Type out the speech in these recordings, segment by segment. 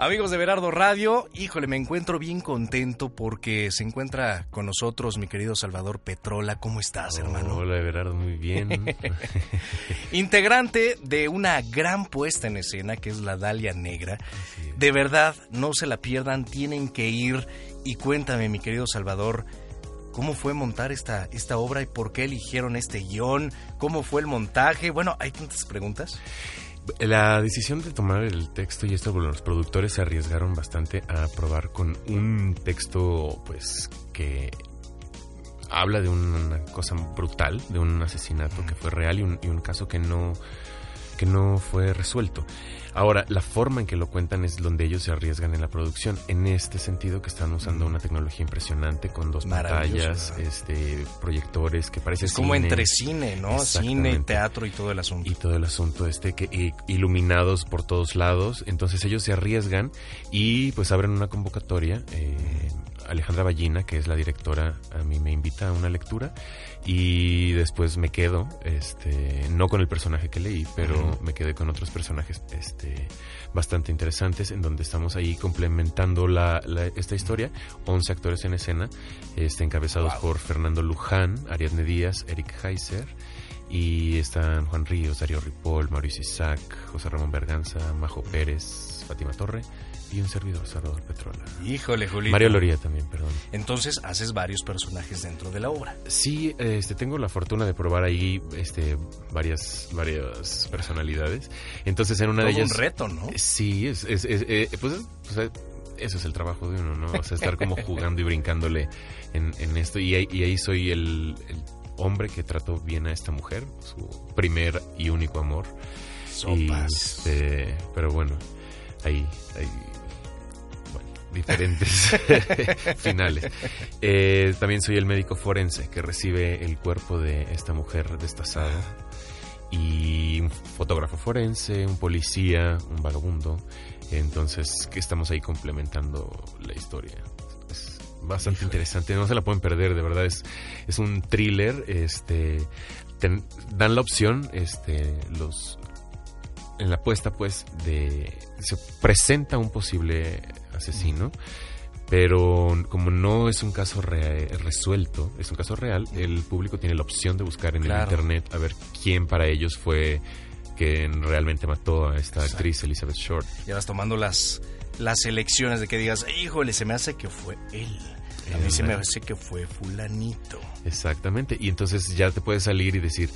Amigos de Berardo Radio, híjole, me encuentro bien contento porque se encuentra con nosotros mi querido Salvador Petrola. ¿Cómo estás, hermano? Hola, Berardo, muy bien. Integrante de una gran puesta en escena que es la Dalia Negra. De verdad, no se la pierdan, tienen que ir y cuéntame, mi querido Salvador, ¿Cómo fue montar esta, esta obra y por qué eligieron este guion? ¿Cómo fue el montaje? Bueno, hay tantas preguntas. La decisión de tomar el texto y esto, los productores se arriesgaron bastante a probar con un texto, pues, que habla de una cosa brutal, de un asesinato que fue real y un, y un caso que no, que no fue resuelto. Ahora, la forma en que lo cuentan es donde ellos se arriesgan en la producción. En este sentido que están usando una tecnología impresionante con dos pantallas, este, proyectores que parece es como entre cine, ¿no? Cine, teatro y todo el asunto. Y todo el asunto este que iluminados por todos lados. Entonces ellos se arriesgan y pues abren una convocatoria. Eh, Alejandra Ballina, que es la directora, a mí me invita a una lectura y después me quedo, este, no con el personaje que leí, pero me quedé con otros personajes, este, bastante interesantes, en donde estamos ahí complementando la, esta historia. 11 actores en escena, este, encabezados por Fernando Luján, Ariadne Díaz, Eric Heiser. Y están Juan Ríos, Darío Ripoll, Mauricio Isaac, José Ramón Berganza, Majo Pérez, Fátima Torre y un servidor, Salvador Petrola. Híjole, Julio. Mario Loría también, perdón. Entonces haces varios personajes dentro de la obra. Sí, este, tengo la fortuna de probar ahí este, varias, varias personalidades. Entonces en una de ellas... un reto, ¿no? Sí, es, es, eh, pues, pues, eso es el trabajo de uno, ¿no? O sea, estar como jugando y brincándole en, en esto. Y, y, ahí soy el, hombre que trató bien a esta mujer, su primer y único amor. Sopas. Este, pero bueno, ahí, ahí diferentes finales. Eh, también soy el médico forense que recibe el cuerpo de esta mujer destazada. Y un fotógrafo forense, un policía, un vagabundo. Entonces, que estamos ahí complementando la historia. Es bastante interesante, no se la pueden perder, de verdad. Es, es un thriller. Este, dan la opción este, los, en la apuesta pues de se presenta un posible asesino pero como no es un caso resuelto, es un caso real, el público tiene la opción de buscar en el internet a ver quién para ellos fue quien realmente mató a esta actriz Elizabeth Short. Ya vas tomando las las elecciones de que digas, híjole, se me hace que fue él. A mí se me hace que fue fulanito. Exactamente. Y entonces ya te puedes salir y decir,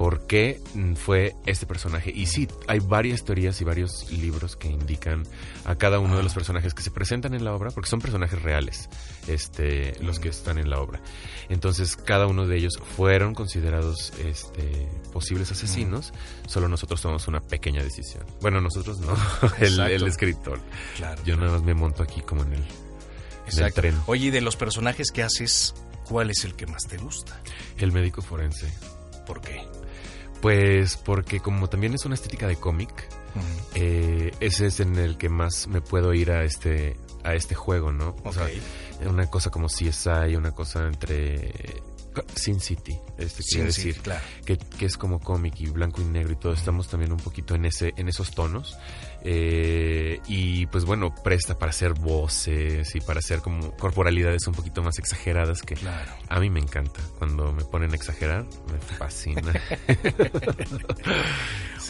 por qué fue este personaje. Y sí, hay varias teorías y varios libros que indican a cada uno de los personajes que se presentan en la obra, porque son personajes reales, este, los que están en la obra. Entonces, cada uno de ellos fueron considerados este, posibles asesinos, solo nosotros tomamos una pequeña decisión. Bueno, nosotros no, el, escritor. Yo nada más me monto aquí como en el, en el tren. Oye, de los personajes que haces, ¿cuál es el que más te gusta? El médico forense. ¿Por qué? Pues porque como también es una estética de cómic, eh, ese es en el que más me puedo ir a este a este juego, ¿no? O sea, una cosa como CSI, una cosa entre Sin City, este quiere decir, que, que, es como cómic y blanco y negro y todo. Estamos también un poquito en ese en esos tonos. Eh, y pues bueno, presta para hacer voces y para hacer como corporalidades un poquito más exageradas que a mí me encanta. Cuando me ponen a exagerar, me fascina.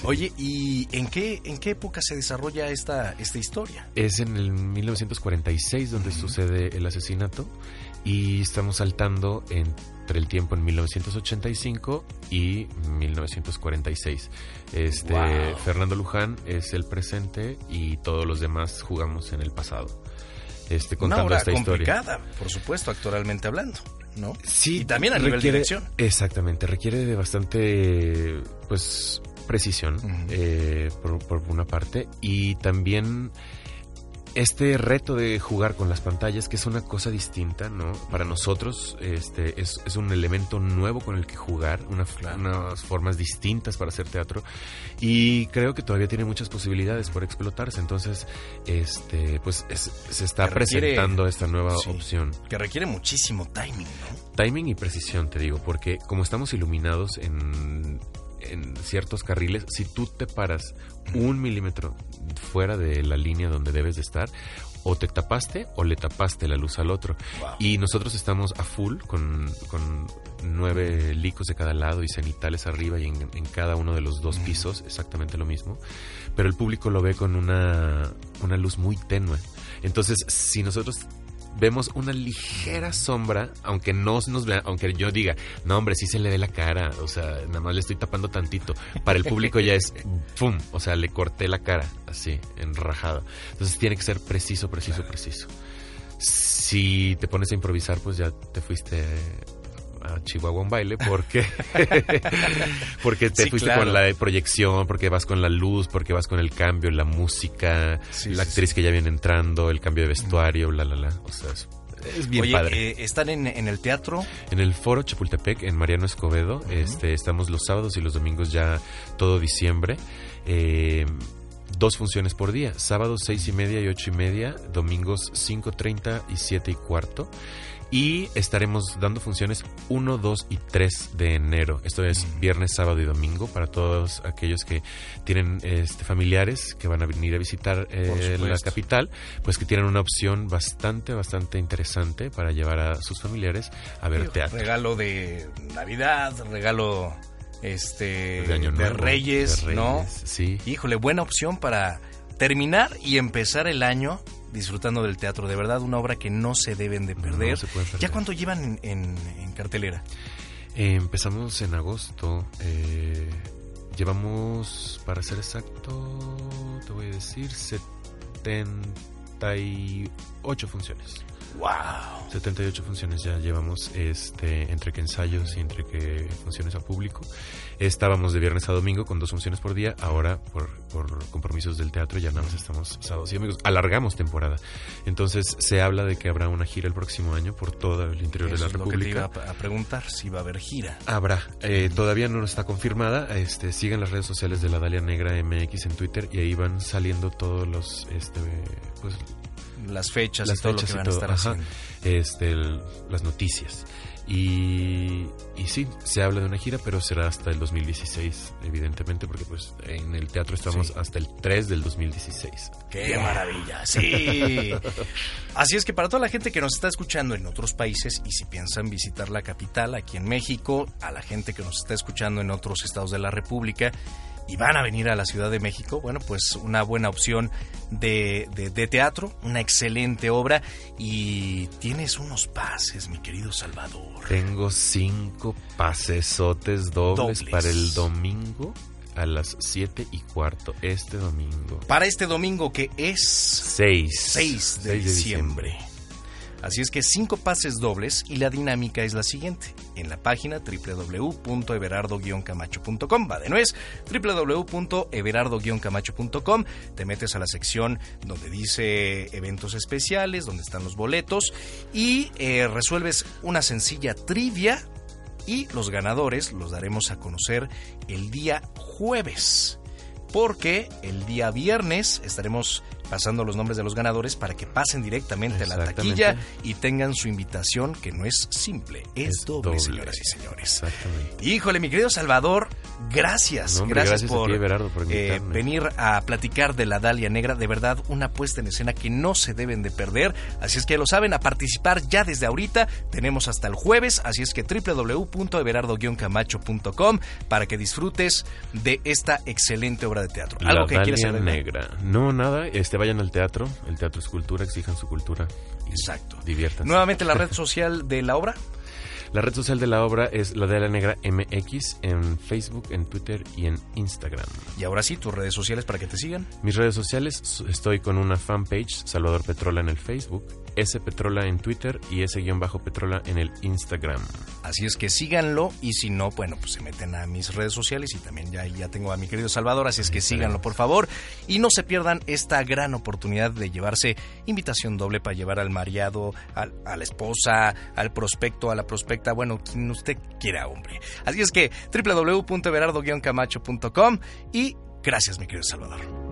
Oye, ¿y en qué, en qué época se desarrolla esta, esta historia? Es en el 1946 donde sucede el asesinato y estamos saltando entre el tiempo en 1985 y 1946. Este Fernando Luján es el presente y todos los demás jugamos en el pasado. Este, contando Una esta complicada, por supuesto, actualmente hablando, ¿no? Sí, y también a nivel de dirección. Exactamente, requiere de bastante, pues, precisión, eh, por, por, una parte, y también este reto de jugar con las pantallas, que es una cosa distinta, ¿no? Para nosotros este, es, es un elemento nuevo con el que jugar, unas formas distintas para hacer teatro y creo que todavía tiene muchas posibilidades por explotarse. Entonces, este, pues se está presentando esta nueva opción. Que requiere muchísimo timing, ¿no? Timing y precisión, te digo, porque como estamos iluminados en en ciertos carriles, si tú te paras un milímetro fuera de la línea donde debes de estar, o te tapaste o le tapaste la luz al otro. Y nosotros estamos a full con, con nueve licos de cada lado y cenitales arriba y en, en cada uno de los dos pisos, exactamente lo mismo. Pero el público lo ve con una, una luz muy tenue. Entonces, si nosotros vemos una ligera sombra, aunque no nos vea, aunque yo diga, no hombre, sí se le ve la cara, o sea, nada más le estoy tapando tantito. Para el público ya es ¡pum! O sea, le corté la cara, así, enrajada. Entonces tiene que ser preciso, preciso, preciso. Si te pones a improvisar, pues ya te fuiste a Chihuahua un baile porque porque te fuiste con la proyección, porque vas con la luz, porque vas con el cambio, la música, la actriz que ya viene entrando, el cambio de vestuario, bla, bla, bla. O sea, es, bien padre. Eh, ¿Están en, el teatro? En el Foro Chapultepec, en Mariano Escobedo. este, estamos los sábados y los domingos ya todo diciembre. Eh, dos funciones por día, sábados seis y media y ocho y media, domingos cinco treinta y siete y cuarto. Y estaremos dando funciones 1, 2 y 3 de enero. Esto es viernes, sábado y domingo para todos aquellos que tienen este, familiares que van a venir a visitar eh, la capital, pues que tienen una opción bastante, bastante interesante para llevar a sus familiares a ver teatro. Regalo de Navidad, regalo este de, Reyes, ¿no? Sí. Híjole, buena opción para terminar y empezar el año disfrutando del teatro. De verdad, una obra que no se deben de perder. ¿Ya cuánto llevan en, cartelera? Eh, empezamos en agosto. Eh, llevamos, para ser exacto, te voy a decir, 78 funciones. Wow. 78 funciones ya llevamos este entre que ensayos y entre que funciones a público. Estábamos de viernes a domingo con dos funciones por día, ahora por, compromisos del teatro ya nada más estamos sábados y domingos. Alargamos temporada. Entonces se habla de que habrá una gira el próximo año por todo el interior de la República. Lo que te iba a preguntar si va a haber gira. Habrá. Eh, todavía no está confirmada. Este, sigan las redes sociales de la Dalia Negra MX en Twitter y ahí van saliendo todos los este pues las fechas las y todo lo que van a estar haciendo. Este, las noticias. Y, y sí, se habla de una gira, pero será hasta el 2016, evidentemente, porque pues en el teatro estamos hasta el 3 del 2016. ¡Qué maravilla! Sí. Así es que para toda la gente que nos está escuchando en otros países y si piensan visitar la capital aquí en México, a la gente que nos está escuchando en otros estados de la República, y van a venir a la Ciudad de México, bueno, pues una buena opción de, de, teatro, una excelente obra y tienes unos pases, mi querido Salvador. Tengo cinco pasesotes dobles, para el domingo a las siete y cuarto, este domingo. Para este domingo que es 6, de, diciembre. Así es que cinco pases dobles y la dinámica es la siguiente. En la página www.everardo-camacho.com, va de nuez, www.everardo-camacho.com, te metes a la sección donde dice eventos especiales, donde están los boletos y eh, resuelves una sencilla trivia y los ganadores los daremos a conocer el día jueves porque el día viernes estaremos pasando los nombres de los ganadores para que pasen directamente a la taquilla y tengan su invitación que no es simple, es, doble, señoras y señores. Híjole, mi querido Salvador, gracias, gracias, por, eh, venir a platicar de la Dalia Negra, de verdad una puesta en escena que no se deben de perder, así es que lo saben, a participar ya desde ahorita, tenemos hasta el jueves, así es que www.everardo-camacho.com para que disfrutes de esta excelente obra de teatro. ¿Algo que quieras Negra. No, nada, este vayan al teatro, el teatro es cultura, exijan su cultura. Exacto. Diviértanse. Nuevamente la red social de la obra. La red social de la obra es la de la negra MX en Facebook, en Twitter y en Instagram. Y ahora sí, tus redes sociales para que te sigan. Mis redes sociales, estoy con una fanpage, Salvador Petrola en el Facebook, S Petrola en Twitter y S guion bajo Petrola en el Instagram. Así es que síganlo y si no, bueno, pues se meten a mis redes sociales y también ya, ya tengo a mi querido Salvador, así es que síganlo por favor y no se pierdan esta gran oportunidad de llevarse invitación doble para llevar al mareado, a la esposa, al prospecto, a la prospecta, bueno, quien usted quiera, hombre. Así es que www.everardo-camacho.com y gracias mi querido Salvador.